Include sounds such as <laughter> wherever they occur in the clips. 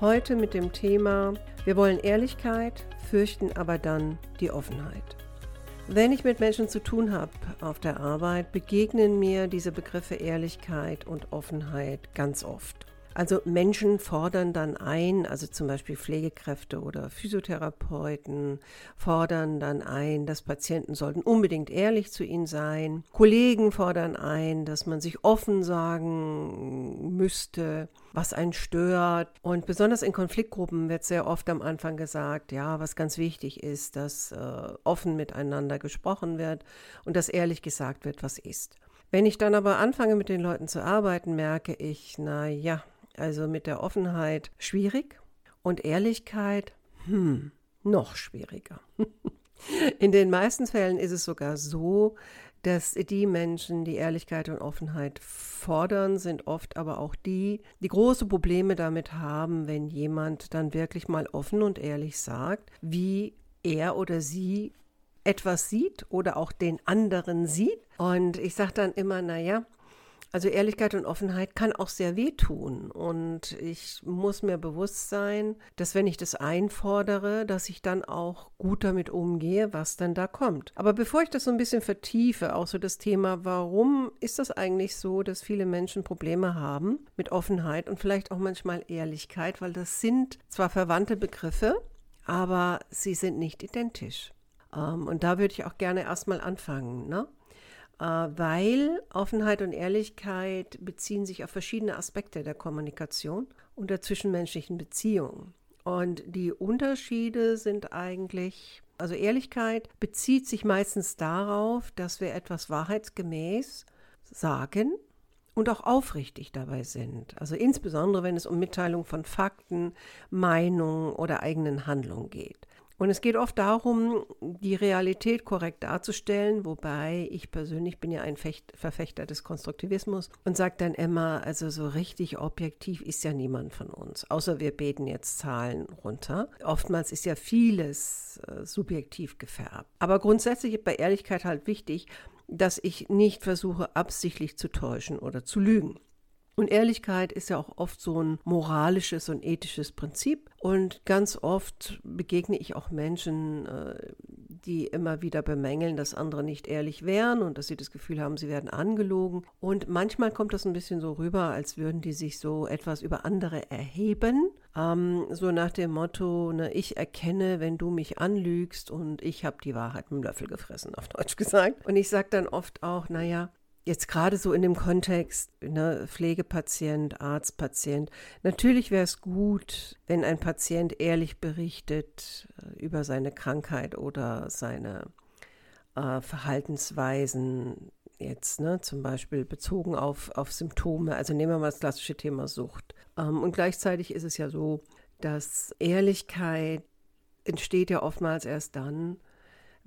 Heute mit dem Thema, wir wollen Ehrlichkeit, fürchten aber dann die Offenheit. Wenn ich mit Menschen zu tun habe auf der Arbeit, begegnen mir diese Begriffe Ehrlichkeit und Offenheit ganz oft. Also Menschen fordern dann ein, also zum Beispiel Pflegekräfte oder Physiotherapeuten fordern dann ein, dass Patienten sollten unbedingt ehrlich zu ihnen sein. Kollegen fordern ein, dass man sich offen sagen müsste, was einen stört. Und besonders in Konfliktgruppen wird sehr oft am Anfang gesagt, ja, was ganz wichtig ist, dass äh, offen miteinander gesprochen wird und dass ehrlich gesagt wird, was ist. Wenn ich dann aber anfange, mit den Leuten zu arbeiten, merke ich, na ja, also mit der Offenheit schwierig und Ehrlichkeit, hm, noch schwieriger. <laughs> In den meisten Fällen ist es sogar so, dass die Menschen, die Ehrlichkeit und Offenheit fordern, sind oft aber auch die, die große Probleme damit haben, wenn jemand dann wirklich mal offen und ehrlich sagt, wie er oder sie etwas sieht oder auch den anderen sieht. Und ich sage dann immer, naja, also Ehrlichkeit und Offenheit kann auch sehr wehtun. Und ich muss mir bewusst sein, dass wenn ich das einfordere, dass ich dann auch gut damit umgehe, was dann da kommt. Aber bevor ich das so ein bisschen vertiefe, auch so das Thema, warum ist das eigentlich so, dass viele Menschen Probleme haben mit Offenheit und vielleicht auch manchmal Ehrlichkeit, weil das sind zwar verwandte Begriffe, aber sie sind nicht identisch. Ähm, und da würde ich auch gerne erstmal anfangen. Ne? Äh, weil Offenheit und Ehrlichkeit beziehen sich auf verschiedene Aspekte der Kommunikation und der zwischenmenschlichen Beziehungen. Und die Unterschiede sind eigentlich, also Ehrlichkeit bezieht sich meistens darauf, dass wir etwas wahrheitsgemäß sagen und auch aufrichtig dabei sind. Also insbesondere, wenn es um Mitteilung von Fakten, Meinungen oder eigenen Handlungen geht. Und es geht oft darum, die Realität korrekt darzustellen, wobei ich persönlich bin ja ein Fecht Verfechter des Konstruktivismus und sage dann immer, also so richtig objektiv ist ja niemand von uns, außer wir beten jetzt Zahlen runter. Oftmals ist ja vieles äh, subjektiv gefärbt. Aber grundsätzlich ist bei Ehrlichkeit halt wichtig, dass ich nicht versuche, absichtlich zu täuschen oder zu lügen. Und Ehrlichkeit ist ja auch oft so ein moralisches und ethisches Prinzip. Und ganz oft begegne ich auch Menschen, äh, die immer wieder bemängeln, dass andere nicht ehrlich wären und dass sie das Gefühl haben, sie werden angelogen. Und manchmal kommt das ein bisschen so rüber, als würden die sich so etwas über andere erheben. Ähm, so nach dem Motto, ne, ich erkenne, wenn du mich anlügst und ich habe die Wahrheit mit dem Löffel gefressen, auf Deutsch gesagt. Und ich sage dann oft auch, naja, jetzt gerade so in dem Kontext ne, Pflegepatient, Arztpatient, natürlich wäre es gut, wenn ein Patient ehrlich berichtet äh, über seine Krankheit oder seine äh, Verhaltensweisen, jetzt ne, zum Beispiel bezogen auf, auf Symptome. Also nehmen wir mal das klassische Thema Sucht. Ähm, und gleichzeitig ist es ja so, dass Ehrlichkeit entsteht ja oftmals erst dann,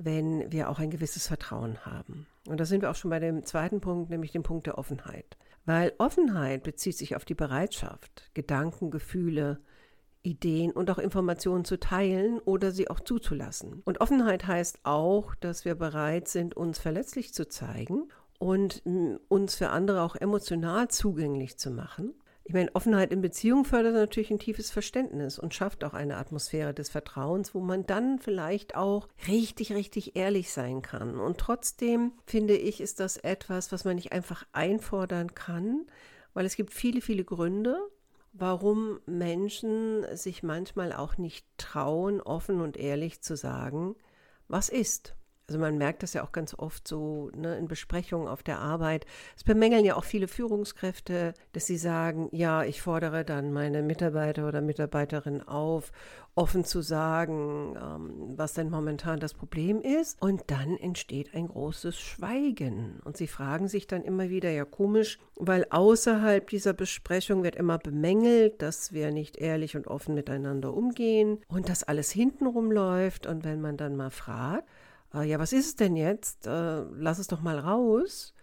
wenn wir auch ein gewisses Vertrauen haben. Und da sind wir auch schon bei dem zweiten Punkt, nämlich dem Punkt der Offenheit. Weil Offenheit bezieht sich auf die Bereitschaft, Gedanken, Gefühle, Ideen und auch Informationen zu teilen oder sie auch zuzulassen. Und Offenheit heißt auch, dass wir bereit sind, uns verletzlich zu zeigen und uns für andere auch emotional zugänglich zu machen ich meine, Offenheit in Beziehungen fördert natürlich ein tiefes Verständnis und schafft auch eine Atmosphäre des Vertrauens, wo man dann vielleicht auch richtig, richtig ehrlich sein kann. Und trotzdem finde ich, ist das etwas, was man nicht einfach einfordern kann, weil es gibt viele, viele Gründe, warum Menschen sich manchmal auch nicht trauen, offen und ehrlich zu sagen, was ist. Also man merkt das ja auch ganz oft so ne, in Besprechungen auf der Arbeit. Es bemängeln ja auch viele Führungskräfte, dass sie sagen, ja, ich fordere dann meine Mitarbeiter oder Mitarbeiterin auf, offen zu sagen, ähm, was denn momentan das Problem ist. Und dann entsteht ein großes Schweigen. Und sie fragen sich dann immer wieder, ja komisch, weil außerhalb dieser Besprechung wird immer bemängelt, dass wir nicht ehrlich und offen miteinander umgehen und dass alles hintenrum läuft. Und wenn man dann mal fragt, äh, ja, was ist es denn jetzt? Äh, lass es doch mal raus.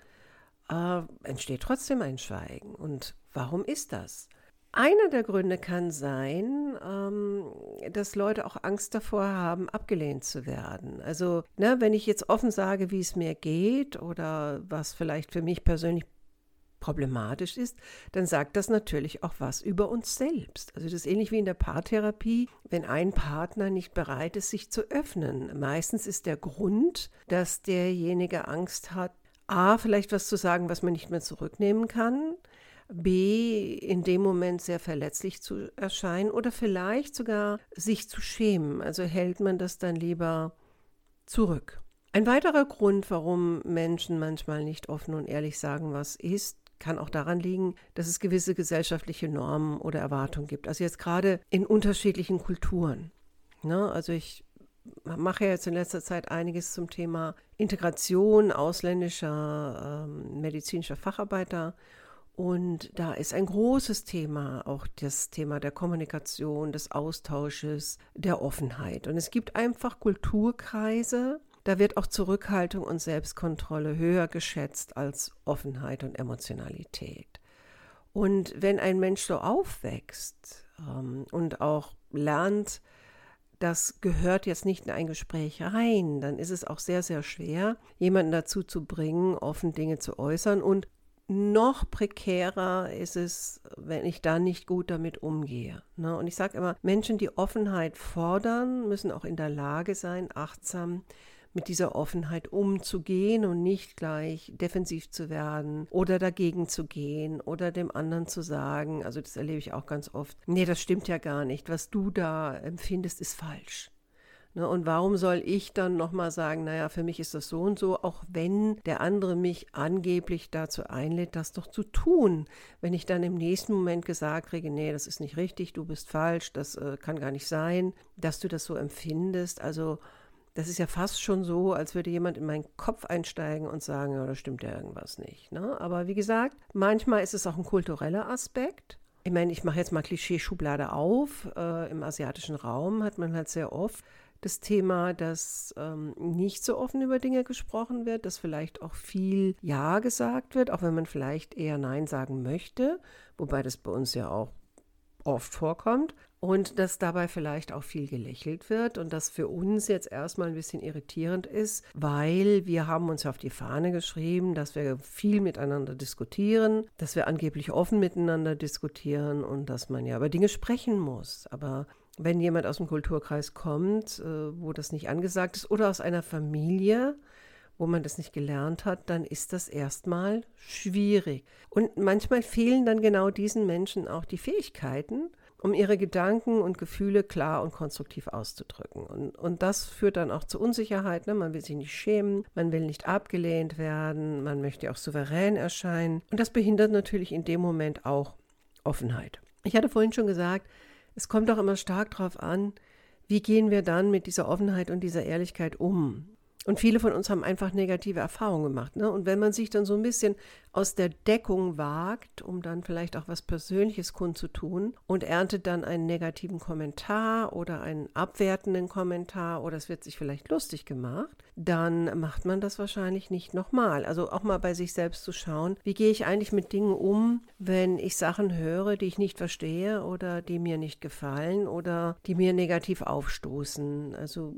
Äh, entsteht trotzdem ein Schweigen. Und warum ist das? Einer der Gründe kann sein, ähm, dass Leute auch Angst davor haben, abgelehnt zu werden. Also, ne, wenn ich jetzt offen sage, wie es mir geht oder was vielleicht für mich persönlich problematisch ist, dann sagt das natürlich auch was über uns selbst. Also das ist ähnlich wie in der Paartherapie, wenn ein Partner nicht bereit ist, sich zu öffnen. Meistens ist der Grund, dass derjenige Angst hat, a, vielleicht was zu sagen, was man nicht mehr zurücknehmen kann, b, in dem Moment sehr verletzlich zu erscheinen oder vielleicht sogar sich zu schämen. Also hält man das dann lieber zurück. Ein weiterer Grund, warum Menschen manchmal nicht offen und ehrlich sagen, was ist, kann auch daran liegen, dass es gewisse gesellschaftliche Normen oder Erwartungen gibt. Also jetzt gerade in unterschiedlichen Kulturen. Ne? Also ich mache jetzt in letzter Zeit einiges zum Thema Integration ausländischer ähm, medizinischer Facharbeiter. Und da ist ein großes Thema auch das Thema der Kommunikation, des Austausches, der Offenheit. Und es gibt einfach Kulturkreise, da wird auch Zurückhaltung und Selbstkontrolle höher geschätzt als Offenheit und Emotionalität. Und wenn ein Mensch so aufwächst ähm, und auch lernt, das gehört jetzt nicht in ein Gespräch rein, dann ist es auch sehr, sehr schwer, jemanden dazu zu bringen, offen Dinge zu äußern. Und noch prekärer ist es, wenn ich da nicht gut damit umgehe. Ne? Und ich sage immer, Menschen, die Offenheit fordern, müssen auch in der Lage sein, achtsam mit dieser Offenheit umzugehen und nicht gleich defensiv zu werden oder dagegen zu gehen oder dem anderen zu sagen, also das erlebe ich auch ganz oft, nee, das stimmt ja gar nicht, was du da empfindest, ist falsch. Ne, und warum soll ich dann nochmal sagen, naja, für mich ist das so und so, auch wenn der andere mich angeblich dazu einlädt, das doch zu tun. Wenn ich dann im nächsten Moment gesagt kriege, nee, das ist nicht richtig, du bist falsch, das äh, kann gar nicht sein, dass du das so empfindest. Also das ist ja fast schon so, als würde jemand in meinen Kopf einsteigen und sagen, ja, da stimmt ja irgendwas nicht. Ne? Aber wie gesagt, manchmal ist es auch ein kultureller Aspekt. Ich meine, ich mache jetzt mal Klischee-Schublade auf. Äh, Im asiatischen Raum hat man halt sehr oft das Thema, dass ähm, nicht so offen über Dinge gesprochen wird, dass vielleicht auch viel Ja gesagt wird, auch wenn man vielleicht eher Nein sagen möchte, wobei das bei uns ja auch oft vorkommt und dass dabei vielleicht auch viel gelächelt wird und das für uns jetzt erstmal ein bisschen irritierend ist, weil wir haben uns auf die Fahne geschrieben, dass wir viel miteinander diskutieren, dass wir angeblich offen miteinander diskutieren und dass man ja über Dinge sprechen muss. Aber wenn jemand aus dem Kulturkreis kommt, äh, wo das nicht angesagt ist oder aus einer Familie, wo man das nicht gelernt hat, dann ist das erstmal schwierig. Und manchmal fehlen dann genau diesen Menschen auch die Fähigkeiten, um ihre Gedanken und Gefühle klar und konstruktiv auszudrücken. Und, und das führt dann auch zu Unsicherheit. Ne? Man will sich nicht schämen, man will nicht abgelehnt werden, man möchte auch souverän erscheinen. Und das behindert natürlich in dem Moment auch Offenheit. Ich hatte vorhin schon gesagt, es kommt auch immer stark darauf an, wie gehen wir dann mit dieser Offenheit und dieser Ehrlichkeit um? Und viele von uns haben einfach negative Erfahrungen gemacht. Ne? Und wenn man sich dann so ein bisschen aus der Deckung wagt, um dann vielleicht auch was Persönliches kundzutun und erntet dann einen negativen Kommentar oder einen abwertenden Kommentar oder es wird sich vielleicht lustig gemacht, dann macht man das wahrscheinlich nicht nochmal. Also auch mal bei sich selbst zu schauen, wie gehe ich eigentlich mit Dingen um, wenn ich Sachen höre, die ich nicht verstehe oder die mir nicht gefallen oder die mir negativ aufstoßen. Also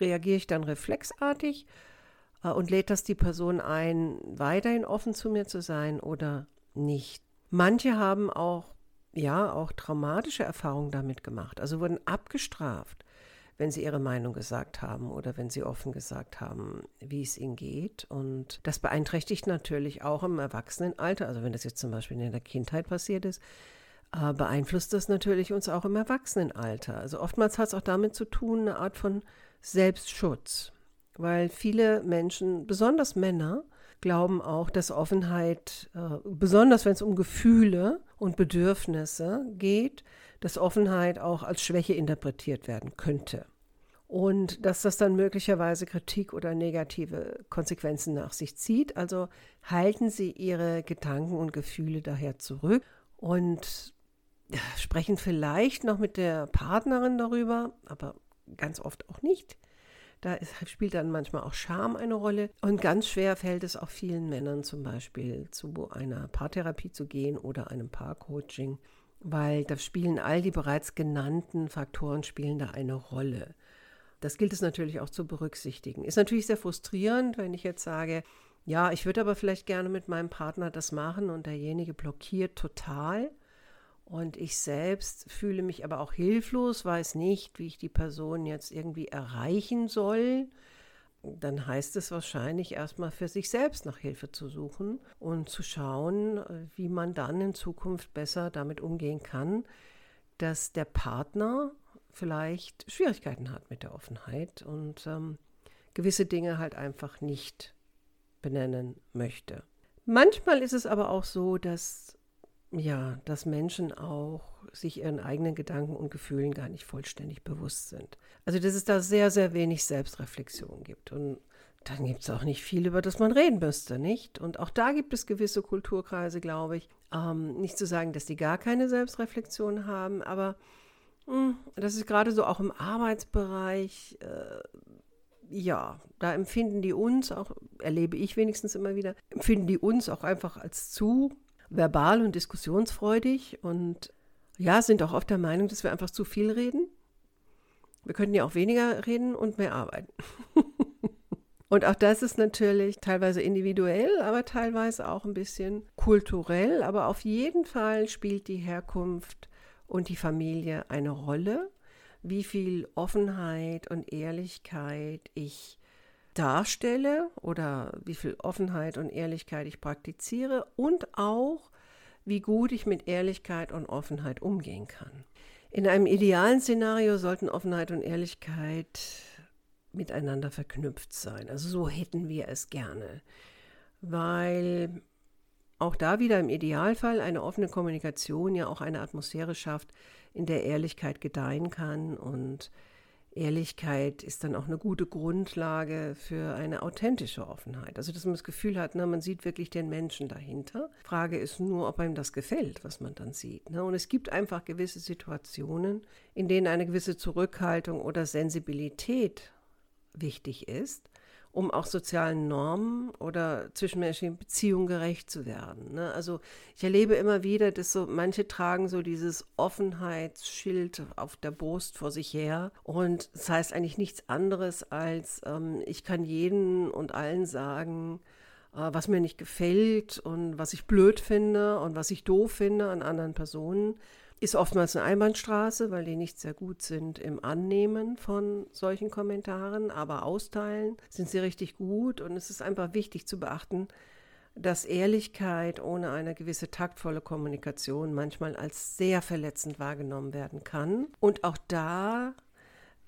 reagiere ich dann reflexartig äh, und lädt das die Person ein, weiterhin offen zu mir zu sein oder nicht. Manche haben auch, ja, auch traumatische Erfahrungen damit gemacht, also wurden abgestraft, wenn sie ihre Meinung gesagt haben oder wenn sie offen gesagt haben, wie es ihnen geht. Und das beeinträchtigt natürlich auch im Erwachsenenalter, also wenn das jetzt zum Beispiel in der Kindheit passiert ist, äh, beeinflusst das natürlich uns auch im Erwachsenenalter. Also oftmals hat es auch damit zu tun, eine Art von Selbstschutz. Weil viele Menschen, besonders Männer, glauben auch, dass Offenheit, äh, besonders wenn es um Gefühle und Bedürfnisse geht, dass Offenheit auch als Schwäche interpretiert werden könnte. Und dass das dann möglicherweise Kritik oder negative Konsequenzen nach sich zieht. Also halten Sie Ihre Gedanken und Gefühle daher zurück und sprechen vielleicht noch mit der Partnerin darüber, aber ganz oft auch nicht. Da ist, spielt dann manchmal auch Scham eine Rolle. Und ganz schwer fällt es auch vielen Männern zum Beispiel zu einer Paartherapie zu gehen oder einem Paarcoaching, weil da spielen all die bereits genannten Faktoren spielen da eine Rolle. Das gilt es natürlich auch zu berücksichtigen. Ist natürlich sehr frustrierend, wenn ich jetzt sage, ja, ich würde aber vielleicht gerne mit meinem Partner das machen und derjenige blockiert total. Und ich selbst fühle mich aber auch hilflos, weiß nicht, wie ich die Person jetzt irgendwie erreichen soll. Dann heißt es wahrscheinlich erstmal für sich selbst nach Hilfe zu suchen und zu schauen, wie man dann in Zukunft besser damit umgehen kann, dass der Partner vielleicht Schwierigkeiten hat mit der Offenheit und ähm, gewisse Dinge halt einfach nicht benennen möchte. Manchmal ist es aber auch so, dass ja, dass Menschen auch sich ihren eigenen Gedanken und Gefühlen gar nicht vollständig bewusst sind. Also dass es da sehr, sehr wenig Selbstreflexion gibt. Und dann gibt es auch nicht viel, über das man reden müsste, nicht? Und auch da gibt es gewisse Kulturkreise, glaube ich. Ähm, nicht zu sagen, dass die gar keine Selbstreflexion haben, aber mh, hm, das ist gerade so auch im Arbeitsbereich. Äh, ja, da empfinden die uns auch, erlebe ich wenigstens immer wieder, empfinden die uns auch einfach als zu verbal und diskussionsfreudig und ja, sind auch oft der Meinung, dass wir einfach zu viel reden. Wir könnten ja auch weniger reden und mehr arbeiten. <laughs> und auch das ist natürlich teilweise individuell, aber teilweise auch ein bisschen kulturell. Aber auf jeden Fall spielt die Herkunft und die Familie eine Rolle, wie viel Offenheit und Ehrlichkeit ich darstelle oder wie viel Offenheit und Ehrlichkeit ich praktiziere und auch, wie gut ich mit Ehrlichkeit und Offenheit umgehen kann. In einem idealen Szenario sollten Offenheit und Ehrlichkeit miteinander verknüpft sein. Also so hätten wir es gerne, weil auch da wieder im Idealfall eine offene Kommunikation ja auch eine Atmosphäre schafft, in der Ehrlichkeit gedeihen kann und Ehrlichkeit ist dann auch eine gute Grundlage für eine authentische Offenheit. Also, dass man das Gefühl hat, ne, man sieht wirklich den Menschen dahinter. Frage ist nur, ob einem das gefällt, was man dann sieht. Ne? Und es gibt einfach gewisse Situationen, in denen eine gewisse Zurückhaltung oder Sensibilität wichtig ist um auch sozialen Normen oder zwischenmenschlichen Beziehungen gerecht zu werden. Ne? Also ich erlebe immer wieder, dass so manche tragen so dieses Offenheitsschild auf der Brust vor sich her und das heißt eigentlich nichts anderes als ähm, ich kann jeden und allen sagen, äh, was mir nicht gefällt und was ich blöd finde und was ich doof finde an anderen Personen ist oftmals eine Einbahnstraße, weil die nicht sehr gut sind im Annehmen von solchen Kommentaren, aber austeilen sind sie richtig gut und es ist einfach wichtig zu beachten, dass Ehrlichkeit ohne eine gewisse taktvolle Kommunikation manchmal als sehr verletzend wahrgenommen werden kann. Und auch da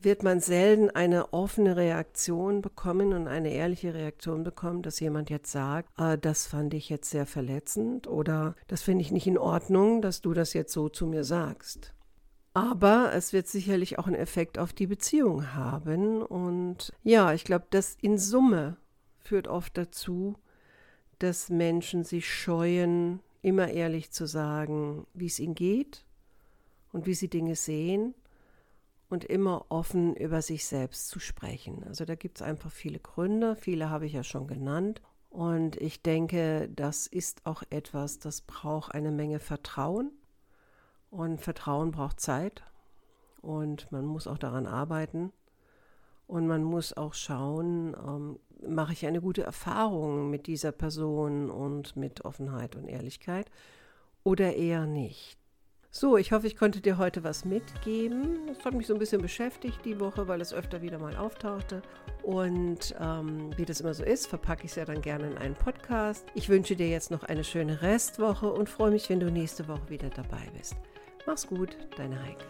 wird man selten eine offene Reaktion bekommen und eine ehrliche Reaktion bekommen, dass jemand jetzt sagt, ah, das fand ich jetzt sehr verletzend oder das finde ich nicht in Ordnung, dass du das jetzt so zu mir sagst. Aber es wird sicherlich auch einen Effekt auf die Beziehung haben. Und ja, ich glaube, das in Summe führt oft dazu, dass Menschen sich scheuen, immer ehrlich zu sagen, wie es ihnen geht und wie sie Dinge sehen und immer offen über sich selbst zu sprechen. Also da gibt es einfach viele Gründe, viele habe ich ja schon genannt. Und ich denke, das ist auch etwas, das braucht eine Menge Vertrauen. Und Vertrauen braucht Zeit. Und man muss auch daran arbeiten. Und man muss auch schauen, ähm, mache ich eine gute Erfahrung mit dieser Person und mit Offenheit und Ehrlichkeit oder eher nicht. So, ich hoffe, ich konnte dir heute was mitgeben. Es hat mich so ein bisschen beschäftigt die Woche, weil es öfter wieder mal auftauchte. Und ähm, wie das immer so ist, verpacke ich es ja dann gerne in einen Podcast. Ich wünsche dir jetzt noch eine schöne Restwoche und freue mich, wenn du nächste Woche wieder dabei bist. Mach's gut, deine Heike.